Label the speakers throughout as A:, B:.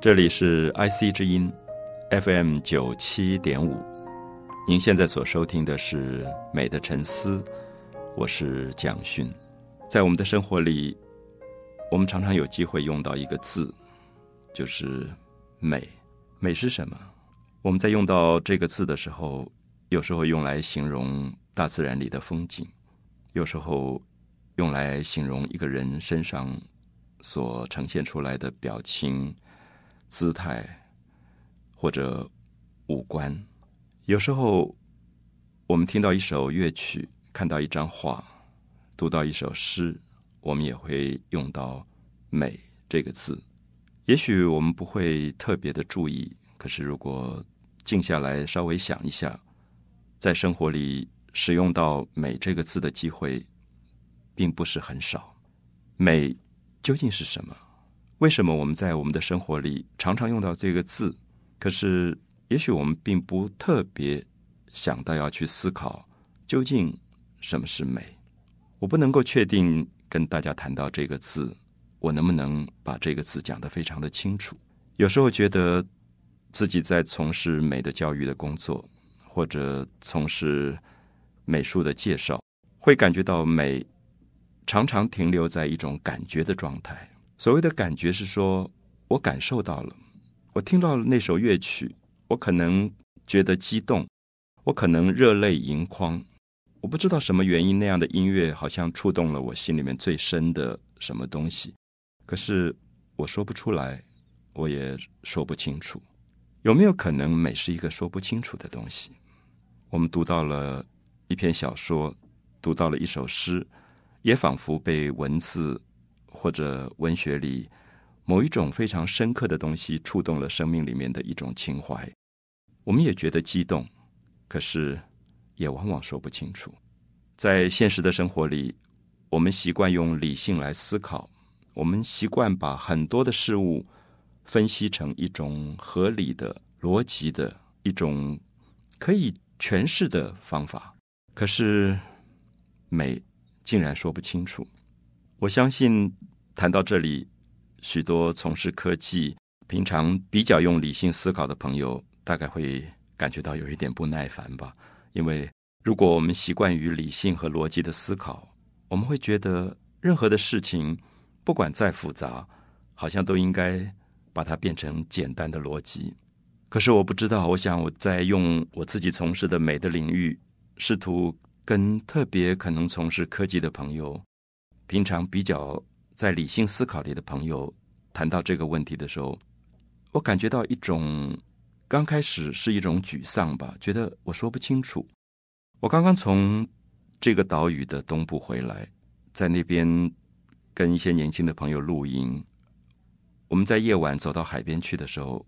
A: 这里是 IC 之音 FM 九七点五，您现在所收听的是《美的沉思》，我是蒋勋。在我们的生活里，我们常常有机会用到一个字，就是“美”。美是什么？我们在用到这个字的时候，有时候用来形容大自然里的风景，有时候用来形容一个人身上所呈现出来的表情。姿态或者五官，有时候我们听到一首乐曲，看到一张画，读到一首诗，我们也会用到“美”这个字。也许我们不会特别的注意，可是如果静下来稍微想一下，在生活里使用到“美”这个字的机会，并不是很少。美究竟是什么？为什么我们在我们的生活里常常用到这个字？可是，也许我们并不特别想到要去思考究竟什么是美。我不能够确定跟大家谈到这个字，我能不能把这个字讲得非常的清楚？有时候觉得自己在从事美的教育的工作，或者从事美术的介绍，会感觉到美常常停留在一种感觉的状态。所谓的感觉是说，我感受到了，我听到了那首乐曲，我可能觉得激动，我可能热泪盈眶，我不知道什么原因，那样的音乐好像触动了我心里面最深的什么东西，可是我说不出来，我也说不清楚，有没有可能美是一个说不清楚的东西？我们读到了一篇小说，读到了一首诗，也仿佛被文字。或者文学里某一种非常深刻的东西触动了生命里面的一种情怀，我们也觉得激动，可是也往往说不清楚。在现实的生活里，我们习惯用理性来思考，我们习惯把很多的事物分析成一种合理的、逻辑的一种可以诠释的方法，可是美竟然说不清楚。我相信，谈到这里，许多从事科技、平常比较用理性思考的朋友，大概会感觉到有一点不耐烦吧。因为如果我们习惯于理性和逻辑的思考，我们会觉得任何的事情，不管再复杂，好像都应该把它变成简单的逻辑。可是我不知道，我想我在用我自己从事的美的领域，试图跟特别可能从事科技的朋友。平常比较在理性思考里的朋友谈到这个问题的时候，我感觉到一种刚开始是一种沮丧吧，觉得我说不清楚。我刚刚从这个岛屿的东部回来，在那边跟一些年轻的朋友露营。我们在夜晚走到海边去的时候，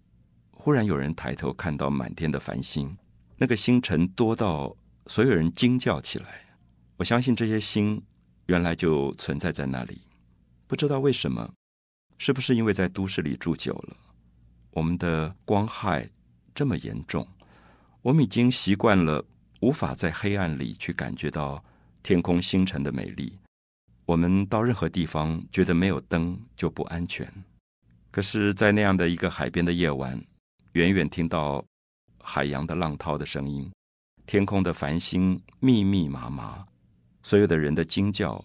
A: 忽然有人抬头看到满天的繁星，那个星辰多到所有人惊叫起来。我相信这些星。原来就存在在那里，不知道为什么，是不是因为在都市里住久了，我们的光害这么严重，我们已经习惯了无法在黑暗里去感觉到天空星辰的美丽。我们到任何地方觉得没有灯就不安全，可是，在那样的一个海边的夜晚，远远听到海洋的浪涛的声音，天空的繁星密密麻麻。所有的人的惊叫，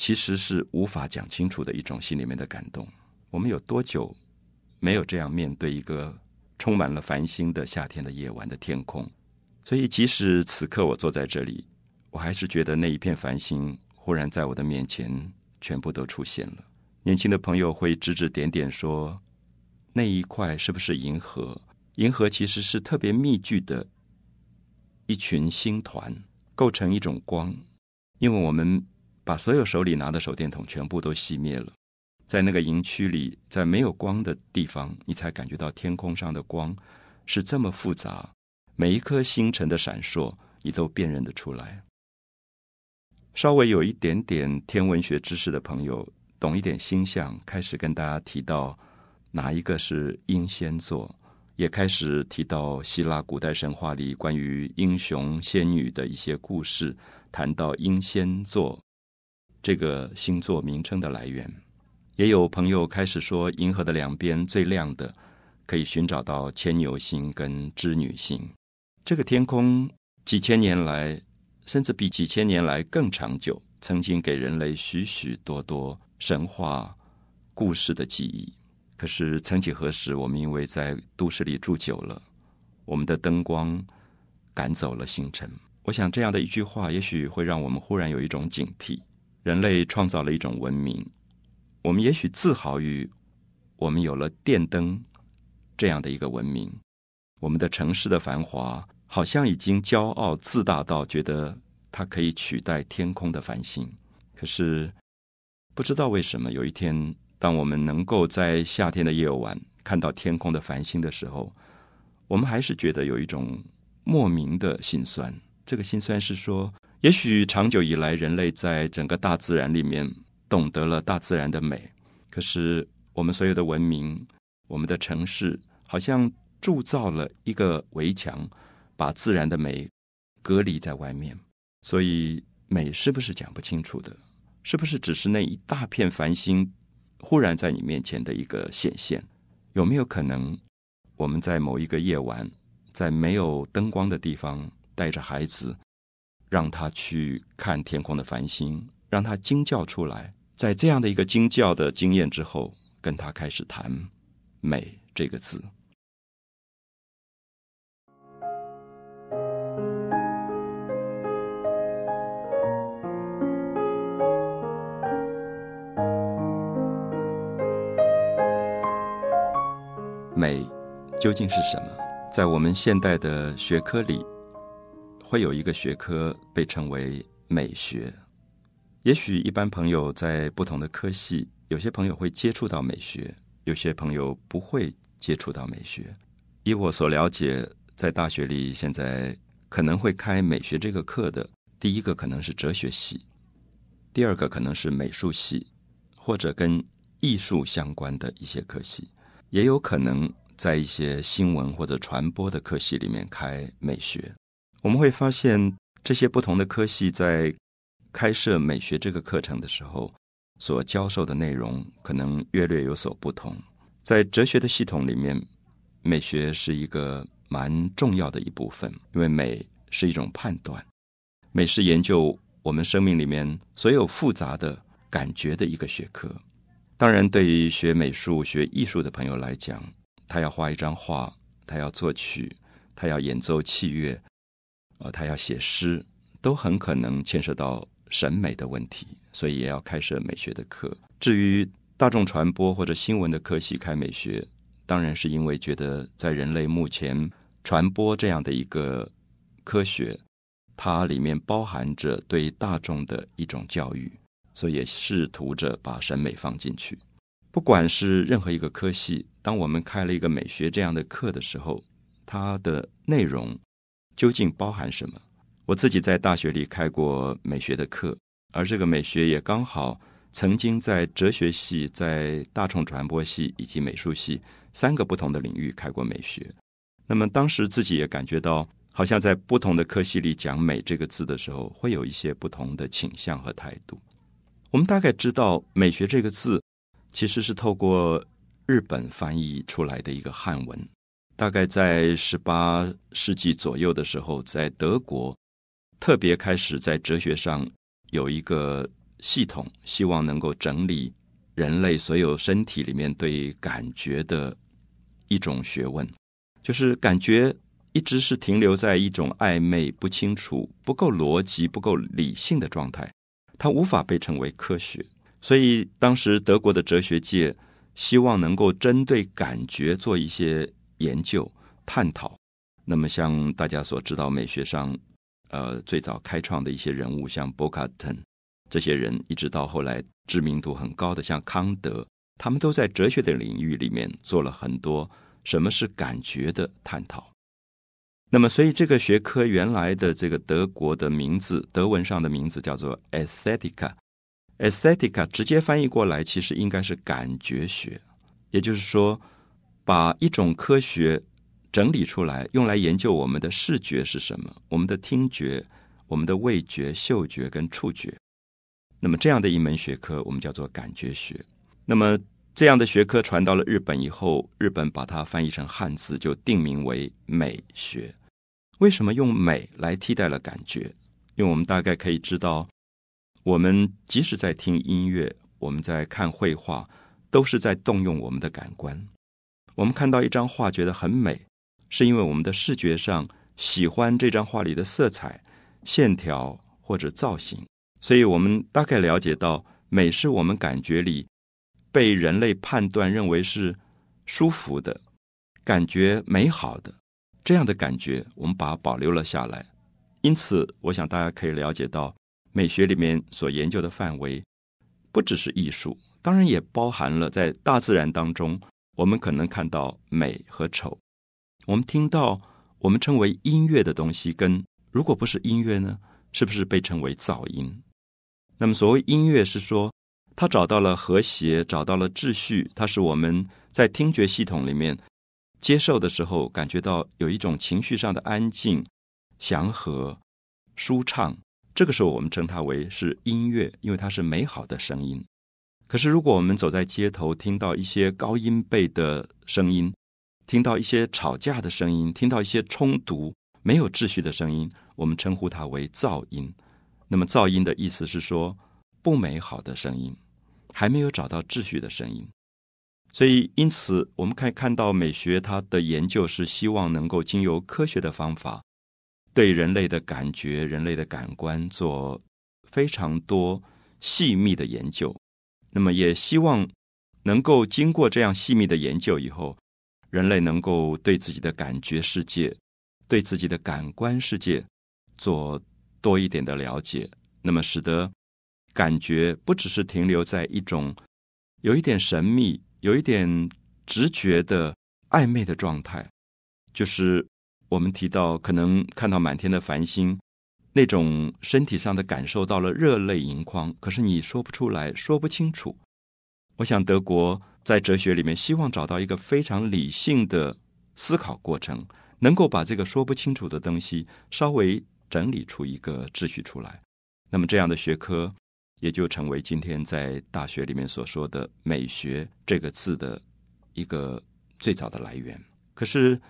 A: 其实是无法讲清楚的一种心里面的感动。我们有多久没有这样面对一个充满了繁星的夏天的夜晚的天空？所以，即使此刻我坐在这里，我还是觉得那一片繁星忽然在我的面前全部都出现了。年轻的朋友会指指点点说：“那一块是不是银河？银河其实是特别密聚的一群星团，构成一种光。”因为我们把所有手里拿的手电筒全部都熄灭了，在那个营区里，在没有光的地方，你才感觉到天空上的光是这么复杂，每一颗星辰的闪烁，你都辨认得出来。稍微有一点点天文学知识的朋友，懂一点星象，开始跟大家提到哪一个是英仙座，也开始提到希腊古代神话里关于英雄仙女的一些故事。谈到英仙座这个星座名称的来源，也有朋友开始说，银河的两边最亮的可以寻找到牵牛星跟织女星。这个天空几千年来，甚至比几千年来更长久，曾经给人类许许多多神话故事的记忆。可是曾几何时，我们因为在都市里住久了，我们的灯光赶走了星辰。我想这样的一句话，也许会让我们忽然有一种警惕：人类创造了一种文明，我们也许自豪于我们有了电灯这样的一个文明，我们的城市的繁华。好像已经骄傲自大到觉得它可以取代天空的繁星，可是不知道为什么，有一天，当我们能够在夏天的夜晚看到天空的繁星的时候，我们还是觉得有一种莫名的心酸。这个心酸是说，也许长久以来，人类在整个大自然里面懂得了大自然的美，可是我们所有的文明，我们的城市，好像铸造了一个围墙。把自然的美隔离在外面，所以美是不是讲不清楚的？是不是只是那一大片繁星忽然在你面前的一个显现？有没有可能我们在某一个夜晚，在没有灯光的地方，带着孩子，让他去看天空的繁星，让他惊叫出来，在这样的一个惊叫的经验之后，跟他开始谈“美”这个字。美究竟是什么？在我们现代的学科里，会有一个学科被称为美学。也许一般朋友在不同的科系，有些朋友会接触到美学，有些朋友不会接触到美学。以我所了解，在大学里现在可能会开美学这个课的，第一个可能是哲学系，第二个可能是美术系，或者跟艺术相关的一些科系。也有可能在一些新闻或者传播的科系里面开美学，我们会发现这些不同的科系在开设美学这个课程的时候，所教授的内容可能略略有所不同。在哲学的系统里面，美学是一个蛮重要的一部分，因为美是一种判断，美是研究我们生命里面所有复杂的感觉的一个学科。当然，对于学美术、学艺术的朋友来讲，他要画一张画，他要作曲，他要演奏器乐，呃，他要写诗，都很可能牵涉到审美的问题，所以也要开设美学的课。至于大众传播或者新闻的科系开美学，当然是因为觉得在人类目前传播这样的一个科学，它里面包含着对大众的一种教育。所以也试图着把审美放进去。不管是任何一个科系，当我们开了一个美学这样的课的时候，它的内容究竟包含什么？我自己在大学里开过美学的课，而这个美学也刚好曾经在哲学系、在大众传播系以及美术系三个不同的领域开过美学。那么当时自己也感觉到，好像在不同的科系里讲“美”这个字的时候，会有一些不同的倾向和态度。我们大概知道“美学”这个字其实是透过日本翻译出来的一个汉文。大概在十八世纪左右的时候，在德国特别开始在哲学上有一个系统，希望能够整理人类所有身体里面对感觉的一种学问，就是感觉一直是停留在一种暧昧、不清楚、不够逻辑、不够理性的状态。它无法被称为科学，所以当时德国的哲学界希望能够针对感觉做一些研究探讨。那么，像大家所知道，美学上呃最早开创的一些人物，像博卡特这些人，一直到后来知名度很高的像康德，他们都在哲学的领域里面做了很多什么是感觉的探讨。那么，所以这个学科原来的这个德国的名字，德文上的名字叫做 aesthetica。aesthetica 直接翻译过来，其实应该是感觉学，也就是说，把一种科学整理出来，用来研究我们的视觉是什么，我们的听觉、我们的味觉、嗅觉跟触觉。那么，这样的一门学科，我们叫做感觉学。那么，这样的学科传到了日本以后，日本把它翻译成汉字，就定名为美学。为什么用美来替代了感觉？因为我们大概可以知道，我们即使在听音乐，我们在看绘画，都是在动用我们的感官。我们看到一张画觉得很美，是因为我们的视觉上喜欢这张画里的色彩、线条或者造型。所以我们大概了解到，美是我们感觉里被人类判断认为是舒服的、感觉美好的这样的感觉，我们把它保留了下来。因此，我想大家可以了解到，美学里面所研究的范围不只是艺术，当然也包含了在大自然当中，我们可能看到美和丑。我们听到我们称为音乐的东西，跟如果不是音乐呢，是不是被称为噪音？那么，所谓音乐是说，它找到了和谐，找到了秩序，它是我们在听觉系统里面接受的时候，感觉到有一种情绪上的安静、祥和、舒畅。这个时候，我们称它为是音乐，因为它是美好的声音。可是，如果我们走在街头，听到一些高音贝的声音，听到一些吵架的声音，听到一些冲突、没有秩序的声音，我们称呼它为噪音。那么，噪音的意思是说不美好的声音，还没有找到秩序的声音。所以，因此我们可以看到，美学它的研究是希望能够经由科学的方法，对人类的感觉、人类的感官做非常多细密的研究。那么，也希望能够经过这样细密的研究以后，人类能够对自己的感觉世界、对自己的感官世界做。多一点的了解，那么使得感觉不只是停留在一种有一点神秘、有一点直觉的暧昧的状态，就是我们提到可能看到满天的繁星，那种身体上的感受到了热泪盈眶，可是你说不出来说不清楚。我想德国在哲学里面希望找到一个非常理性的思考过程，能够把这个说不清楚的东西稍微。整理出一个秩序出来，那么这样的学科也就成为今天在大学里面所说的“美学”这个字的一个最早的来源。可是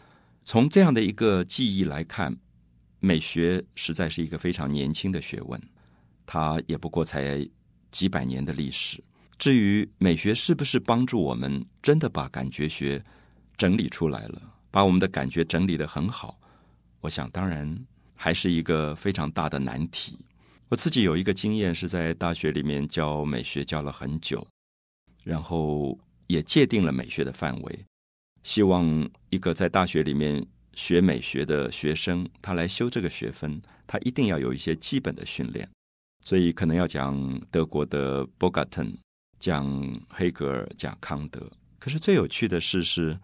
A: 从这样的一个记忆来看，美学实在是一个非常年轻的学问，它也不过才几百年的历史。至于美学是不是帮助我们真的把感觉学整理出来了，把我们的感觉整理得很好，我想当然。还是一个非常大的难题。我自己有一个经验，是在大学里面教美学教了很久，然后也界定了美学的范围，希望一个在大学里面学美学的学生，他来修这个学分，他一定要有一些基本的训练。所以可能要讲德国的 Bogaten，讲黑格尔，讲康德。可是最有趣的事是，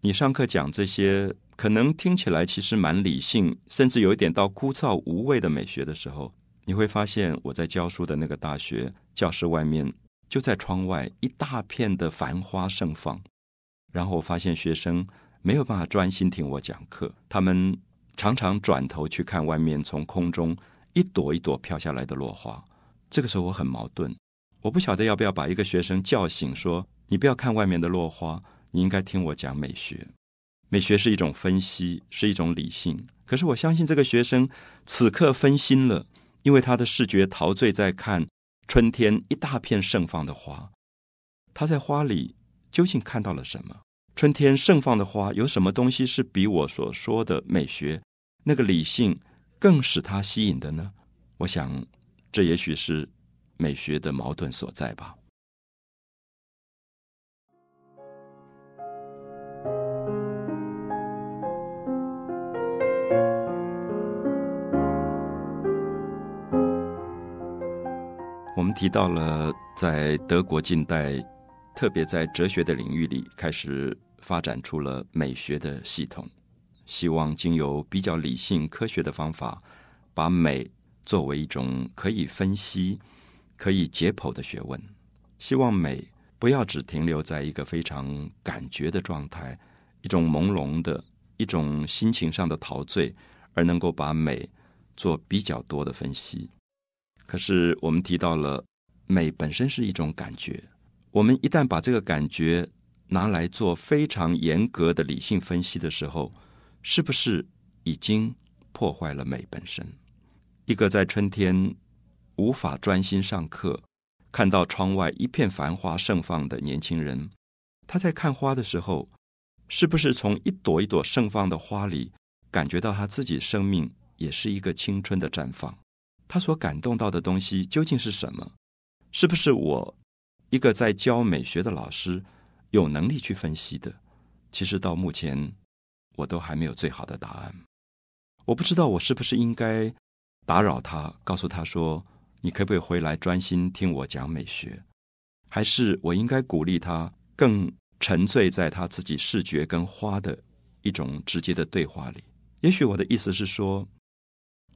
A: 你上课讲这些。可能听起来其实蛮理性，甚至有一点到枯燥无味的美学的时候，你会发现我在教书的那个大学教室外面，就在窗外一大片的繁花盛放。然后我发现学生没有办法专心听我讲课，他们常常转头去看外面从空中一朵一朵飘下来的落花。这个时候我很矛盾，我不晓得要不要把一个学生叫醒，说你不要看外面的落花，你应该听我讲美学。美学是一种分析，是一种理性。可是我相信这个学生此刻分心了，因为他的视觉陶醉在看春天一大片盛放的花。他在花里究竟看到了什么？春天盛放的花有什么东西是比我所说的美学那个理性更使它吸引的呢？我想，这也许是美学的矛盾所在吧。我们提到了，在德国近代，特别在哲学的领域里，开始发展出了美学的系统，希望经由比较理性、科学的方法，把美作为一种可以分析、可以解剖的学问。希望美不要只停留在一个非常感觉的状态，一种朦胧的一种心情上的陶醉，而能够把美做比较多的分析。可是，我们提到了美本身是一种感觉。我们一旦把这个感觉拿来做非常严格的理性分析的时候，是不是已经破坏了美本身？一个在春天无法专心上课，看到窗外一片繁花盛放的年轻人，他在看花的时候，是不是从一朵一朵盛放的花里感觉到他自己生命也是一个青春的绽放？他所感动到的东西究竟是什么？是不是我一个在教美学的老师有能力去分析的？其实到目前我都还没有最好的答案。我不知道我是不是应该打扰他，告诉他说：“你可不可以回来专心听我讲美学？”还是我应该鼓励他更沉醉在他自己视觉跟花的一种直接的对话里？也许我的意思是说，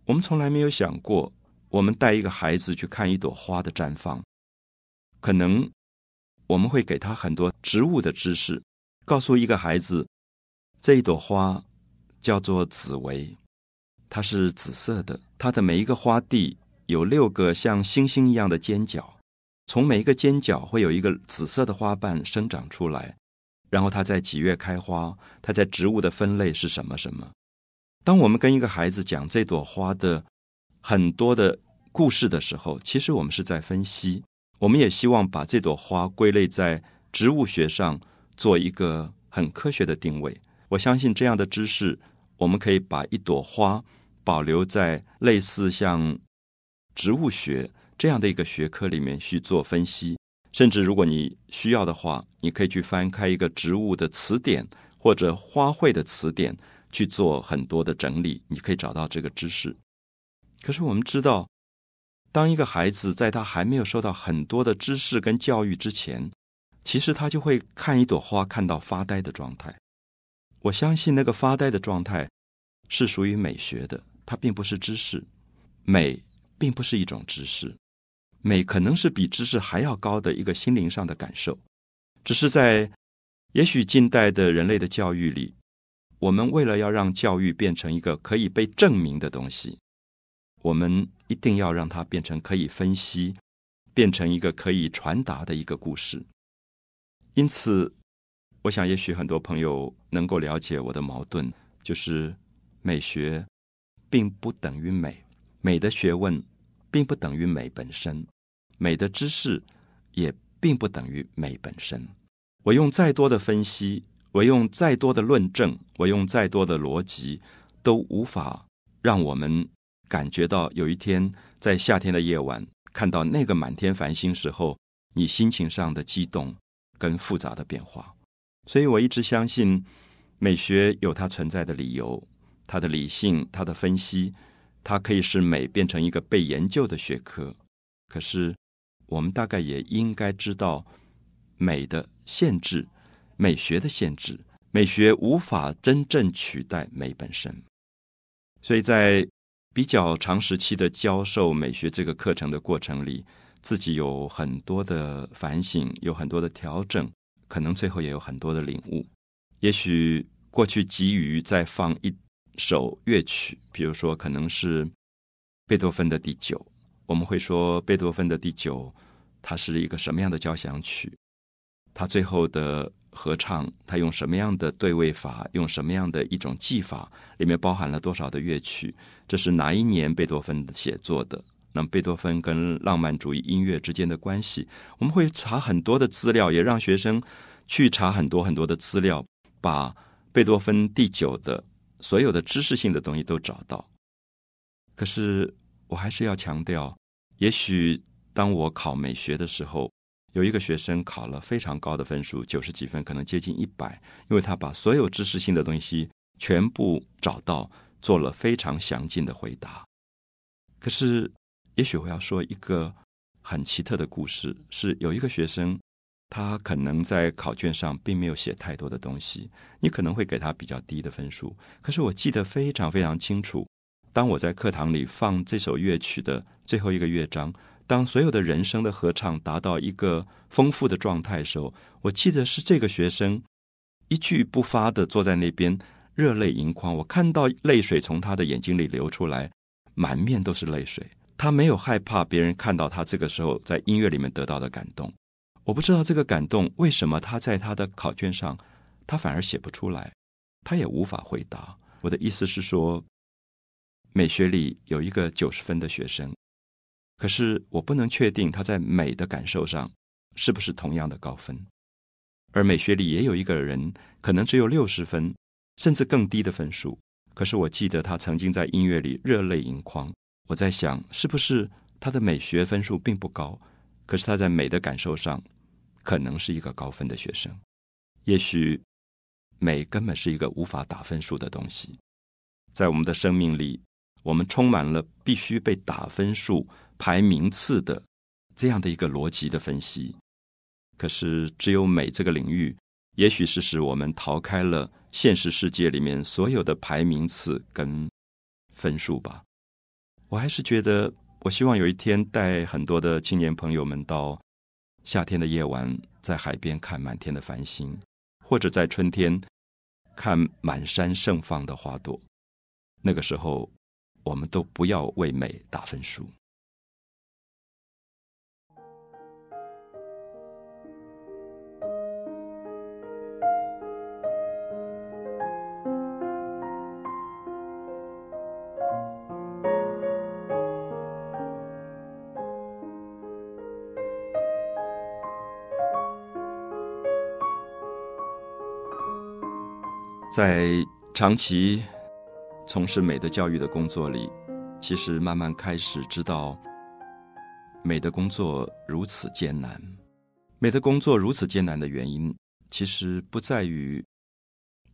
A: 我们从来没有想过。我们带一个孩子去看一朵花的绽放，可能我们会给他很多植物的知识，告诉一个孩子，这一朵花叫做紫薇，它是紫色的，它的每一个花蒂有六个像星星一样的尖角，从每一个尖角会有一个紫色的花瓣生长出来，然后它在几月开花，它在植物的分类是什么什么。当我们跟一个孩子讲这朵花的。很多的故事的时候，其实我们是在分析。我们也希望把这朵花归类在植物学上，做一个很科学的定位。我相信这样的知识，我们可以把一朵花保留在类似像植物学这样的一个学科里面去做分析。甚至如果你需要的话，你可以去翻开一个植物的词典或者花卉的词典去做很多的整理，你可以找到这个知识。可是我们知道，当一个孩子在他还没有受到很多的知识跟教育之前，其实他就会看一朵花看到发呆的状态。我相信那个发呆的状态是属于美学的，它并不是知识。美并不是一种知识，美可能是比知识还要高的一个心灵上的感受。只是在也许近代的人类的教育里，我们为了要让教育变成一个可以被证明的东西。我们一定要让它变成可以分析，变成一个可以传达的一个故事。因此，我想，也许很多朋友能够了解我的矛盾，就是美学并不等于美，美的学问并不等于美本身，美的知识也并不等于美本身。我用再多的分析，我用再多的论证，我用再多的逻辑，都无法让我们。感觉到有一天在夏天的夜晚看到那个满天繁星时候，你心情上的激动跟复杂的变化。所以我一直相信美学有它存在的理由，它的理性、它的分析，它可以使美变成一个被研究的学科。可是我们大概也应该知道美的限制，美学的限制，美学无法真正取代美本身。所以在比较长时期的教授美学这个课程的过程里，自己有很多的反省，有很多的调整，可能最后也有很多的领悟。也许过去急于再放一首乐曲，比如说可能是贝多芬的第九，我们会说贝多芬的第九，它是一个什么样的交响曲？它最后的。合唱，他用什么样的对位法，用什么样的一种技法，里面包含了多少的乐曲？这是哪一年贝多芬写作的？那贝多芬跟浪漫主义音乐之间的关系，我们会查很多的资料，也让学生去查很多很多的资料，把贝多芬第九的所有的知识性的东西都找到。可是我还是要强调，也许当我考美学的时候。有一个学生考了非常高的分数，九十几分，可能接近一百，因为他把所有知识性的东西全部找到，做了非常详尽的回答。可是，也许我要说一个很奇特的故事：是有一个学生，他可能在考卷上并没有写太多的东西，你可能会给他比较低的分数。可是我记得非常非常清楚，当我在课堂里放这首乐曲的最后一个乐章。当所有的人声的合唱达到一个丰富的状态的时候，我记得是这个学生一句不发的坐在那边，热泪盈眶。我看到泪水从他的眼睛里流出来，满面都是泪水。他没有害怕别人看到他这个时候在音乐里面得到的感动。我不知道这个感动为什么他在他的考卷上，他反而写不出来，他也无法回答。我的意思是说，美学里有一个九十分的学生，可是我不能确定他在美的感受上是不是同样的高分。而美学里也有一个人，可能只有六十分，甚至更低的分数。可是我记得他曾经在音乐里热泪盈眶。我在想，是不是他的美学分数并不高，可是他在美的感受上，可能是一个高分的学生。也许美根本是一个无法打分数的东西。在我们的生命里，我们充满了必须被打分数、排名次的这样的一个逻辑的分析。可是，只有美这个领域，也许是使我们逃开了现实世界里面所有的排名次跟分数吧。我还是觉得，我希望有一天带很多的青年朋友们到夏天的夜晚，在海边看满天的繁星，或者在春天看满山盛放的花朵。那个时候，我们都不要为美打分数。在长期从事美的教育的工作里，其实慢慢开始知道，美的工作如此艰难。美的工作如此艰难的原因，其实不在于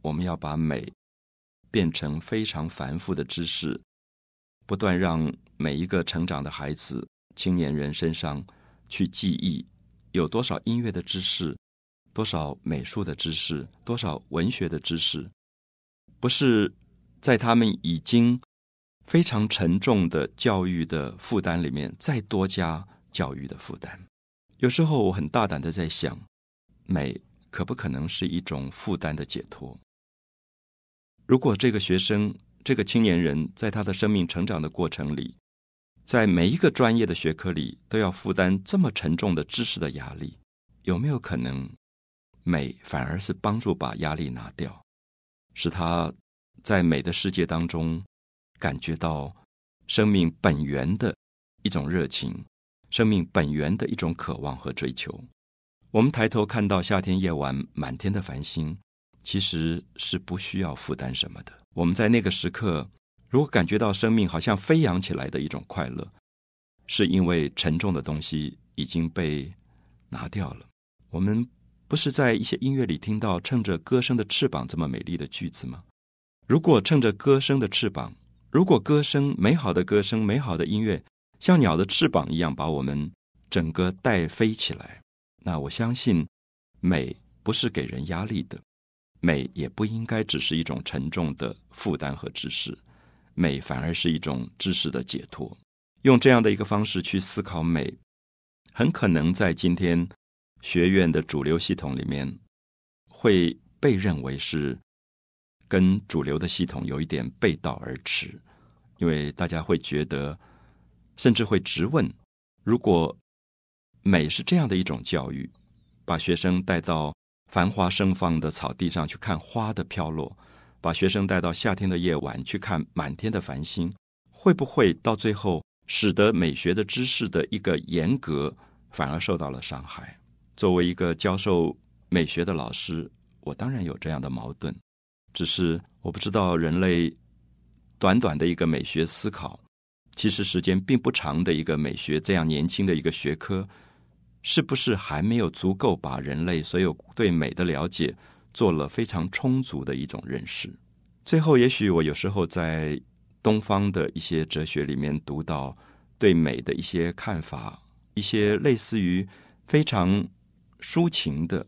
A: 我们要把美变成非常繁复的知识，不断让每一个成长的孩子、青年人身上去记忆有多少音乐的知识。多少美术的知识，多少文学的知识，不是在他们已经非常沉重的教育的负担里面再多加教育的负担。有时候我很大胆的在想，美可不可能是一种负担的解脱？如果这个学生、这个青年人在他的生命成长的过程里，在每一个专业的学科里都要负担这么沉重的知识的压力，有没有可能？美反而是帮助把压力拿掉，使他在美的世界当中感觉到生命本源的一种热情，生命本源的一种渴望和追求。我们抬头看到夏天夜晚满天的繁星，其实是不需要负担什么的。我们在那个时刻，如果感觉到生命好像飞扬起来的一种快乐，是因为沉重的东西已经被拿掉了。我们。不是在一些音乐里听到“乘着歌声的翅膀”这么美丽的句子吗？如果乘着歌声的翅膀，如果歌声美好的歌声、美好的音乐像鸟的翅膀一样把我们整个带飞起来，那我相信美不是给人压力的，美也不应该只是一种沉重的负担和知识，美反而是一种知识的解脱。用这样的一个方式去思考美，很可能在今天。学院的主流系统里面，会被认为是跟主流的系统有一点背道而驰，因为大家会觉得，甚至会直问：如果美是这样的一种教育，把学生带到繁花盛放的草地上去看花的飘落，把学生带到夏天的夜晚去看满天的繁星，会不会到最后使得美学的知识的一个严格反而受到了伤害？作为一个教授美学的老师，我当然有这样的矛盾。只是我不知道人类短短的一个美学思考，其实时间并不长的一个美学这样年轻的一个学科，是不是还没有足够把人类所有对美的了解做了非常充足的一种认识？最后，也许我有时候在东方的一些哲学里面读到对美的一些看法，一些类似于非常。抒情的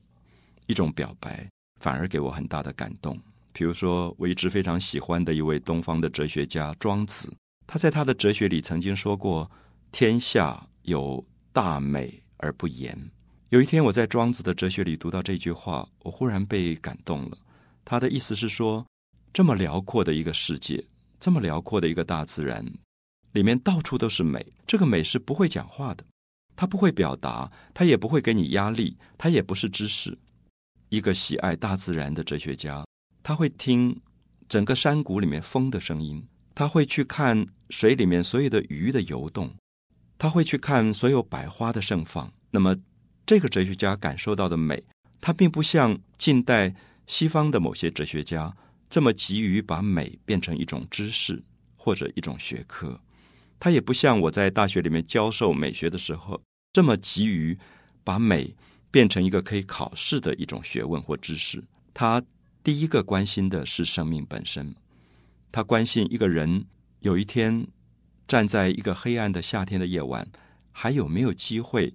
A: 一种表白，反而给我很大的感动。比如说，我一直非常喜欢的一位东方的哲学家庄子，他在他的哲学里曾经说过：“天下有大美而不言。”有一天，我在庄子的哲学里读到这句话，我忽然被感动了。他的意思是说，这么辽阔的一个世界，这么辽阔的一个大自然，里面到处都是美，这个美是不会讲话的。他不会表达，他也不会给你压力，他也不是知识。一个喜爱大自然的哲学家，他会听整个山谷里面风的声音，他会去看水里面所有的鱼的游动，他会去看所有百花的盛放。那么，这个哲学家感受到的美，他并不像近代西方的某些哲学家这么急于把美变成一种知识或者一种学科，他也不像我在大学里面教授美学的时候这么急于把美。变成一个可以考试的一种学问或知识。他第一个关心的是生命本身，他关心一个人有一天站在一个黑暗的夏天的夜晚，还有没有机会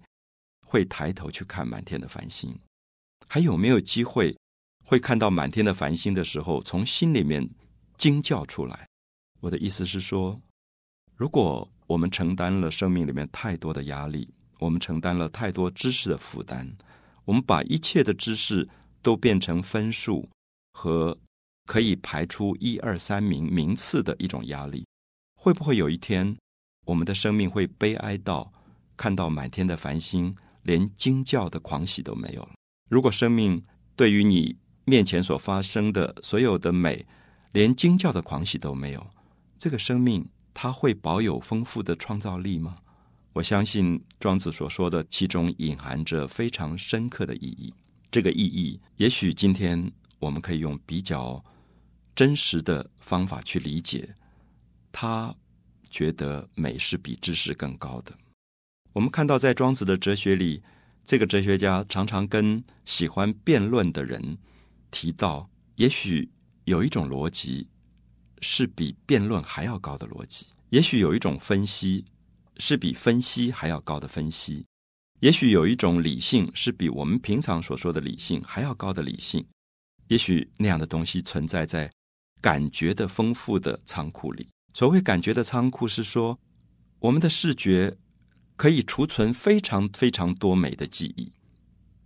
A: 会抬头去看满天的繁星，还有没有机会会看到满天的繁星的时候，从心里面惊叫出来。我的意思是说，如果我们承担了生命里面太多的压力，我们承担了太多知识的负担。我们把一切的知识都变成分数和可以排出一二三名名次的一种压力，会不会有一天我们的生命会悲哀到看到满天的繁星，连惊叫的狂喜都没有了？如果生命对于你面前所发生的所有的美，连惊叫的狂喜都没有，这个生命它会保有丰富的创造力吗？我相信庄子所说的，其中隐含着非常深刻的意义。这个意义，也许今天我们可以用比较真实的方法去理解。他觉得美是比知识更高的。我们看到，在庄子的哲学里，这个哲学家常常跟喜欢辩论的人提到，也许有一种逻辑是比辩论还要高的逻辑，也许有一种分析。是比分析还要高的分析，也许有一种理性是比我们平常所说的理性还要高的理性，也许那样的东西存在在感觉的丰富的仓库里。所谓感觉的仓库，是说我们的视觉可以储存非常非常多美的记忆。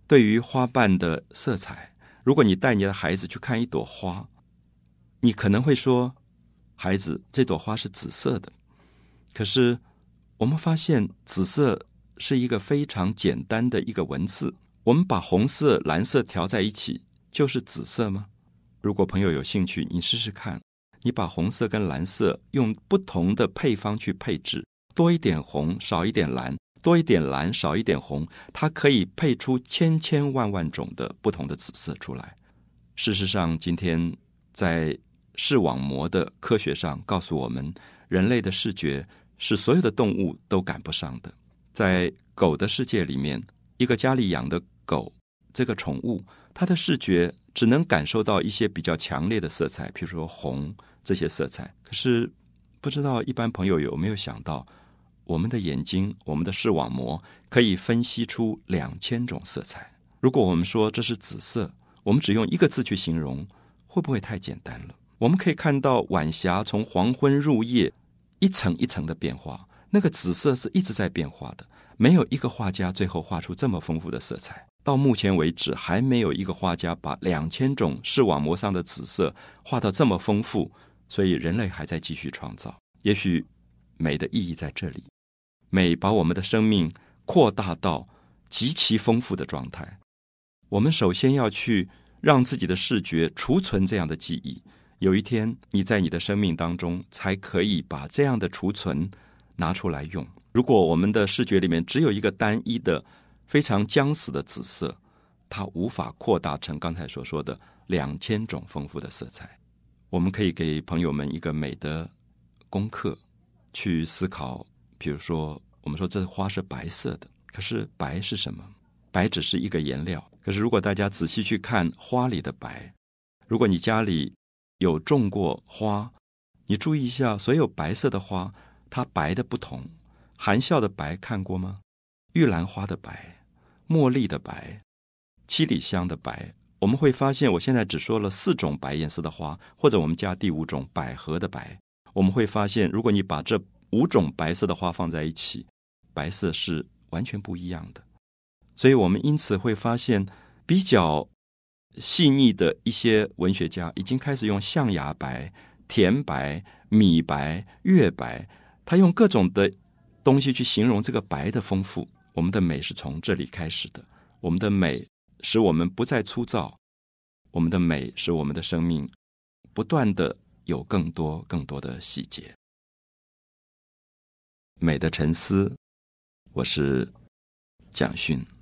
A: 对于花瓣的色彩，如果你带你的孩子去看一朵花，你可能会说：“孩子，这朵花是紫色的。”可是。我们发现紫色是一个非常简单的一个文字。我们把红色、蓝色调在一起，就是紫色吗？如果朋友有兴趣，你试试看。你把红色跟蓝色用不同的配方去配置，多一点红，少一点蓝；多一点蓝，少一点红，它可以配出千千万万种的不同的紫色出来。事实上，今天在视网膜的科学上告诉我们，人类的视觉。是所有的动物都赶不上的。在狗的世界里面，一个家里养的狗，这个宠物，它的视觉只能感受到一些比较强烈的色彩，比如说红这些色彩。可是，不知道一般朋友有没有想到，我们的眼睛，我们的视网膜可以分析出两千种色彩。如果我们说这是紫色，我们只用一个字去形容，会不会太简单了？我们可以看到晚霞从黄昏入夜。一层一层的变化，那个紫色是一直在变化的。没有一个画家最后画出这么丰富的色彩。到目前为止，还没有一个画家把两千种视网膜上的紫色画到这么丰富。所以人类还在继续创造。也许美的意义在这里，美把我们的生命扩大到极其丰富的状态。我们首先要去让自己的视觉储存这样的记忆。有一天，你在你的生命当中才可以把这样的储存拿出来用。如果我们的视觉里面只有一个单一的、非常僵死的紫色，它无法扩大成刚才所说的两千种丰富的色彩。我们可以给朋友们一个美的功课，去思考。比如说，我们说这花是白色的，可是白是什么？白只是一个颜料。可是如果大家仔细去看花里的白，如果你家里有种过花，你注意一下，所有白色的花，它白的不同。含笑的白看过吗？玉兰花的白，茉莉的白，七里香的白。我们会发现，我现在只说了四种白颜色的花，或者我们加第五种百合的白。我们会发现，如果你把这五种白色的花放在一起，白色是完全不一样的。所以我们因此会发现比较。细腻的一些文学家已经开始用象牙白、甜白、米白、月白，他用各种的东西去形容这个白的丰富。我们的美是从这里开始的。我们的美使我们不再粗糙，我们的美使我们的生命不断的有更多更多的细节。美的沉思，我是蒋勋。